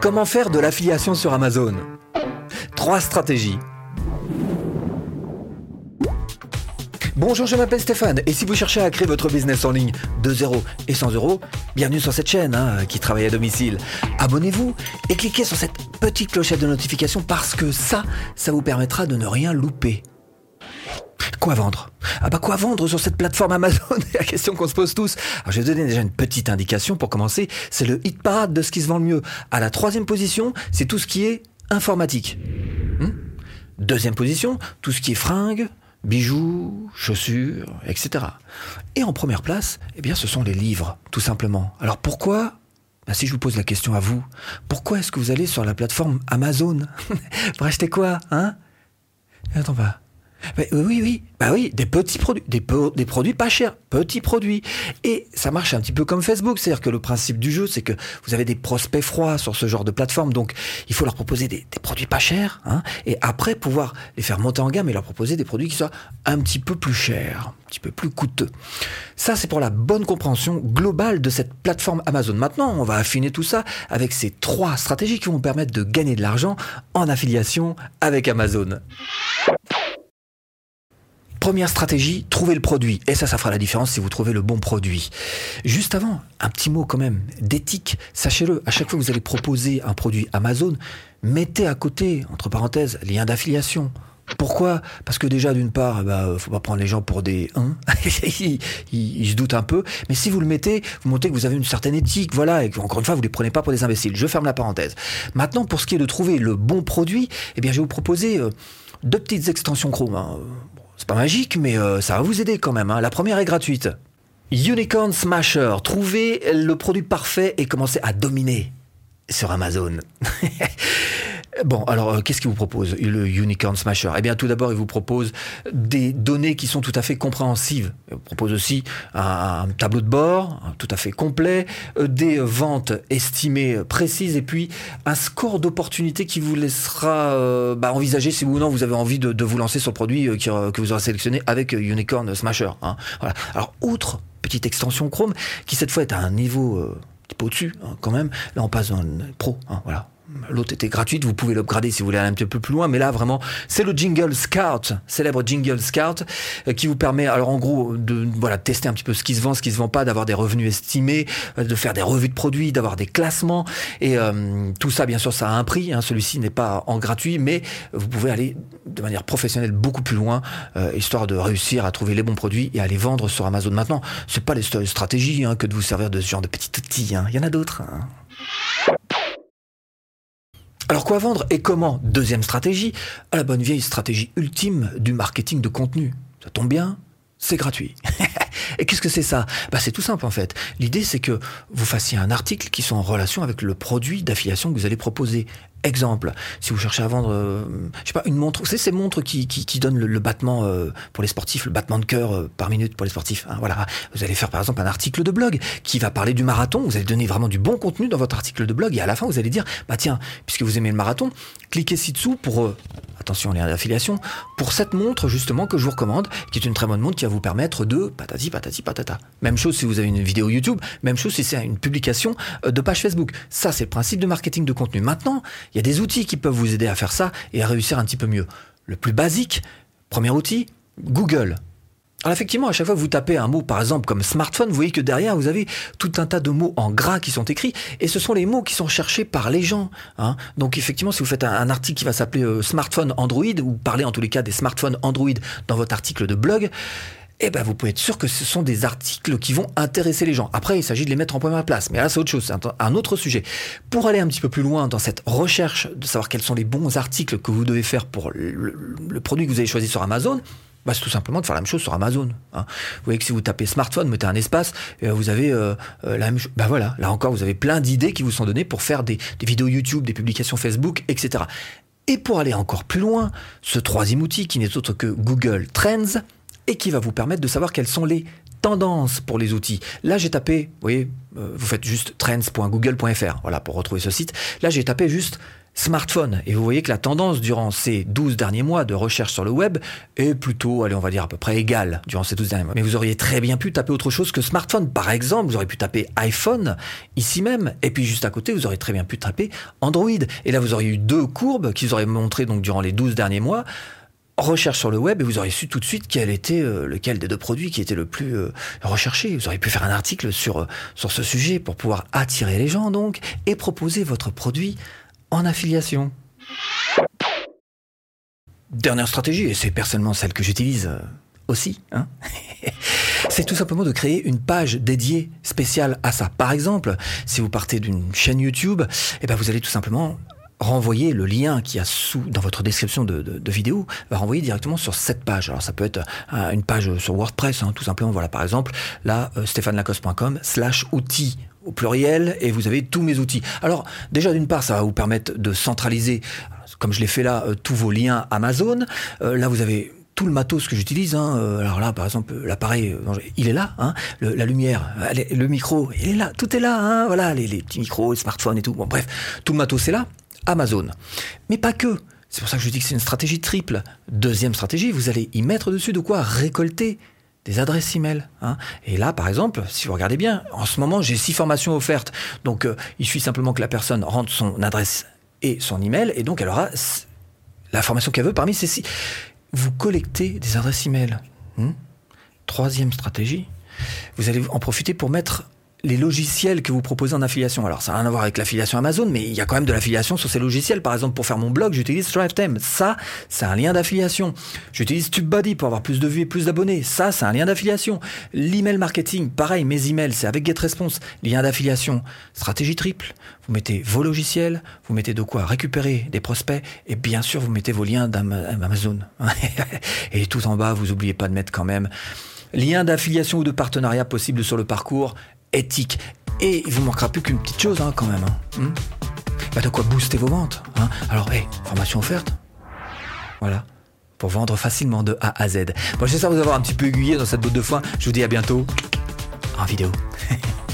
Comment faire de l'affiliation sur Amazon? Trois stratégies. Bonjour, je m'appelle Stéphane et si vous cherchez à créer votre business en ligne de 0 et 100 euros, bienvenue sur cette chaîne hein, qui travaille à domicile. Abonnez-vous et cliquez sur cette petite clochette de notification parce que ça, ça vous permettra de ne rien louper. Quoi vendre? Ah bah quoi vendre sur cette plateforme Amazon? La question qu'on se pose tous. Alors je vais vous donner déjà une petite indication pour commencer. C'est le hit parade de ce qui se vend le mieux. À la troisième position, c'est tout ce qui est informatique. Hmm? Deuxième position, tout ce qui est fringues, bijoux, chaussures, etc. Et en première place, eh bien, ce sont les livres, tout simplement. Alors pourquoi? Bah, si je vous pose la question à vous, pourquoi est-ce que vous allez sur la plateforme Amazon? Pour acheter quoi, hein? Attends pas. Bah, oui, oui, bah oui, des petits produits, des, produits pas chers, petits produits. Et ça marche un petit peu comme Facebook, c'est-à-dire que le principe du jeu, c'est que vous avez des prospects froids sur ce genre de plateforme, donc il faut leur proposer des, des, produits pas chers, hein, et après pouvoir les faire monter en gamme et leur proposer des produits qui soient un petit peu plus chers, un petit peu plus coûteux. Ça, c'est pour la bonne compréhension globale de cette plateforme Amazon. Maintenant, on va affiner tout ça avec ces trois stratégies qui vont permettre de gagner de l'argent en affiliation avec Amazon. Première stratégie, trouver le produit. Et ça, ça fera la différence si vous trouvez le bon produit. Juste avant, un petit mot quand même d'éthique. Sachez-le, à chaque fois que vous allez proposer un produit Amazon, mettez à côté, entre parenthèses, lien d'affiliation. Pourquoi? Parce que déjà, d'une part, bah, faut pas prendre les gens pour des ils, ils, se doutent un peu. Mais si vous le mettez, vous montrez que vous avez une certaine éthique, voilà, et encore une fois, vous les prenez pas pour des imbéciles. Je ferme la parenthèse. Maintenant, pour ce qui est de trouver le bon produit, eh bien, je vais vous proposer euh, deux petites extensions Chrome. Hein. C'est pas magique, mais euh, ça va vous aider quand même. Hein. La première est gratuite. Unicorn Smasher. Trouvez le produit parfait et commencez à dominer sur Amazon. Bon, alors euh, qu'est-ce qu'il vous propose le Unicorn Smasher? Eh bien, tout d'abord, il vous propose des données qui sont tout à fait compréhensives. Il vous propose aussi un, tableau de bord tout à fait complet, euh, des ventes estimées précises et puis un score d'opportunité qui vous laissera euh, bah, envisager si ou non vous avez envie de, vous lancer sur le produit que vous aurez sélectionné avec Unicorn Smasher. Hein. Alors, outre petite extension Chrome qui cette fois est à un niveau un petit peu au-dessus hein, quand même. Là, on passe dans le pro. Hein, voilà. L'autre était gratuite, vous pouvez l'upgrader si vous voulez aller un petit peu plus loin, mais là vraiment, c'est le Jingle Scout, célèbre Jingle Scout, euh, qui vous permet, alors en gros, de voilà tester un petit peu ce qui se vend, ce qui se vend pas, d'avoir des revenus estimés, euh, de faire des revues de produits, d'avoir des classements, et euh, tout ça, bien sûr, ça a un prix. Hein, Celui-ci n'est pas en gratuit, mais vous pouvez aller de manière professionnelle beaucoup plus loin, euh, histoire de réussir à trouver les bons produits et à les vendre sur Amazon. Maintenant, c'est pas les stratégies hein, que de vous servir de ce genre de petits outils. Hein. Il y en a d'autres. Alors quoi vendre et comment? Deuxième stratégie, à la bonne vieille stratégie ultime du marketing de contenu. Ça tombe bien, c'est gratuit. et qu'est-ce que c'est ça? Bah, C'est tout simple en fait. L'idée c'est que vous fassiez un article qui soit en relation avec le produit d'affiliation que vous allez proposer. Exemple, si vous cherchez à vendre, euh, je sais pas, une montre, savez ces montres qui, qui, qui donnent le, battement euh, pour les sportifs, le battement de cœur euh, par minute pour les sportifs. Hein, voilà, vous allez faire par exemple un article de blog qui va parler du marathon. Vous allez donner vraiment du bon contenu dans votre article de blog et à la fin vous allez dire, bah tiens, puisque vous aimez le marathon, cliquez ci-dessous pour attention lien d'affiliation, pour cette montre justement que je vous recommande, qui est une très bonne montre qui va vous permettre de patati patati patata. Même chose si vous avez une vidéo YouTube, même chose si c'est une publication de page Facebook. Ça c'est le principe de marketing de contenu. Maintenant, il y a des outils qui peuvent vous aider à faire ça et à réussir un petit peu mieux. Le plus basique, premier outil, Google. Alors effectivement, à chaque fois que vous tapez un mot, par exemple comme smartphone, vous voyez que derrière, vous avez tout un tas de mots en gras qui sont écrits, et ce sont les mots qui sont cherchés par les gens. Hein. Donc effectivement, si vous faites un, article qui va s'appeler euh, smartphone Android, ou parlez en tous les cas des smartphones Android dans votre article de blog, eh ben vous pouvez être sûr que ce sont des articles qui vont intéresser les gens. Après, il s'agit de les mettre en première place, mais là c'est autre chose, c'est un, autre sujet. Pour aller un petit peu plus loin dans cette recherche de savoir quels sont les bons articles que vous devez faire pour le, produit que vous avez choisi sur Amazon, bah, c'est tout simplement de faire la même chose sur Amazon. Hein. Vous voyez que si vous tapez smartphone, mettez un espace, et vous avez euh, la même chose. Bah voilà, là encore, vous avez plein d'idées qui vous sont données pour faire des vidéos YouTube, des publications Facebook, etc. Et pour aller encore plus loin, ce troisième outil qui n'est autre que Google Trends, et qui va vous permettre de savoir quelles sont les tendances pour les outils. Là, j'ai tapé, vous voyez, euh, vous faites juste trends.google.fr, voilà, pour retrouver ce site. Là, j'ai tapé juste smartphone. Et vous voyez que la tendance durant ces 12 derniers mois de recherche sur le web est plutôt, allez, on va dire à peu près égale durant ces 12 derniers mois. Mais vous auriez très bien pu taper autre chose que smartphone. Par exemple, vous auriez pu taper iPhone ici même. Et puis juste à côté, vous auriez très bien pu taper Android. Et là, vous auriez eu deux courbes qui vous auraient montré donc durant les 12 derniers mois recherche sur le web et vous auriez su tout de suite quel était euh, lequel des deux produits qui était le plus euh, recherché. Vous auriez pu faire un article sur, euh, sur ce sujet pour pouvoir attirer les gens donc et proposer votre produit en affiliation. Dernière stratégie, et c'est personnellement celle que j'utilise aussi, hein c'est tout simplement de créer une page dédiée spéciale à ça. Par exemple, si vous partez d'une chaîne YouTube, eh ben vous allez tout simplement renvoyer le lien qui a sous dans votre description de, de, vidéo va renvoyer directement sur cette page. Alors ça peut être euh, une page sur WordPress, hein, tout simplement. Voilà, par exemple, là, euh, stéphanelacoste.com slash outils au pluriel et vous avez tous mes outils. Alors déjà d'une part, ça va vous permettre de centraliser, comme je l'ai fait là, euh, tous vos liens Amazon. là, vous avez tout le matos que j'utilise. Hein. Alors là, par exemple, l'appareil, il est là. Hein. la lumière, le micro, il est là. Tout est là. Voilà, les, petits micros, les smartphones et tout. Bon, bref, tout le matos est là. Amazon. Mais pas que. C'est pour ça que je dis que c'est une stratégie triple. Deuxième stratégie, vous allez y mettre dessus de quoi récolter des adresses email. Hein. Et là, par exemple, si vous regardez bien, en ce moment, j'ai six formations offertes. Donc, euh, il suffit simplement que la personne rentre son adresse et son email, et donc elle aura la formation qu'elle veut parmi ces six. Vous collectez des adresses email. Hmm. Troisième stratégie, vous allez en profiter pour mettre les logiciels que vous proposez en affiliation. Alors, ça n'a rien à voir avec l'affiliation Amazon, mais il y a quand même de l'affiliation sur ces logiciels. Par exemple, pour faire mon blog, j'utilise StriveTime. Ça, c'est un lien d'affiliation. J'utilise TubeBuddy pour avoir plus de vues et plus d'abonnés. Ça, c'est un lien d'affiliation. L'email marketing, pareil, mes emails, c'est avec GetResponse. Lien d'affiliation. Stratégie triple. Vous mettez vos logiciels, vous mettez de quoi récupérer des prospects, et bien sûr, vous mettez vos liens d'Amazon. et tout en bas, vous oubliez pas de mettre quand même lien d'affiliation ou de partenariat possible sur le parcours éthique. Et il vous manquera plus qu'une petite chose hein, quand même. Hein. Hmm bah, de quoi booster vos ventes. Hein. Alors, hey, formation offerte. Voilà. Pour vendre facilement de A à Z. Bon, j'espère vous avoir un petit peu aiguillé dans cette botte de foin. Je vous dis à bientôt en vidéo.